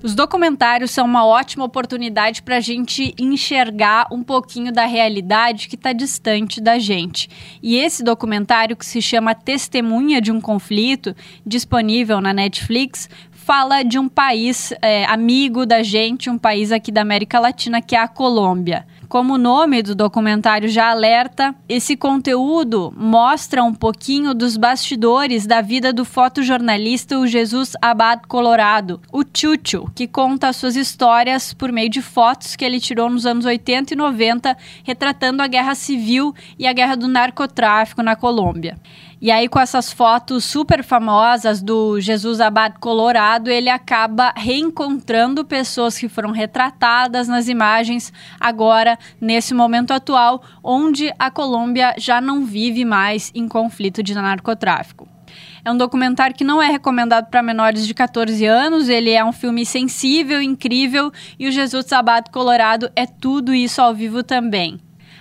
Os documentários são uma ótima oportunidade para a gente enxergar um pouquinho da realidade que está distante da gente. E esse documentário, que se chama Testemunha de um Conflito, disponível na Netflix, fala de um país é, amigo da gente, um país aqui da América Latina, que é a Colômbia. Como o nome do documentário já alerta, esse conteúdo mostra um pouquinho dos bastidores da vida do fotojornalista Jesus Abad Colorado, Chuchu, que conta suas histórias por meio de fotos que ele tirou nos anos 80 e 90, retratando a guerra civil e a guerra do narcotráfico na Colômbia. E aí, com essas fotos super famosas do Jesus Abad Colorado, ele acaba reencontrando pessoas que foram retratadas nas imagens agora, nesse momento atual, onde a Colômbia já não vive mais em conflito de narcotráfico. É um documentário que não é recomendado para menores de 14 anos, ele é um filme sensível, incrível, e o Jesus Abad Colorado é tudo isso ao vivo também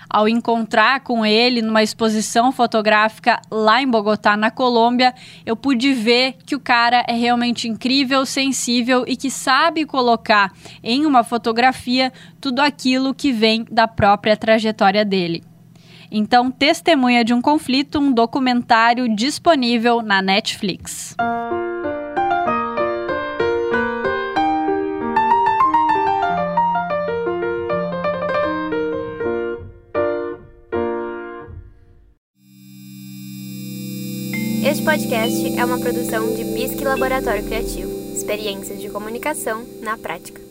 ao encontrar com ele numa exposição fotográfica lá em Bogotá, na Colômbia, eu pude ver que o cara é realmente incrível, sensível e que sabe colocar em uma fotografia tudo aquilo que vem da própria trajetória dele. Então, Testemunha de um Conflito, um documentário disponível na Netflix. Este podcast é uma produção de Bisque Laboratório Criativo. Experiências de comunicação na prática.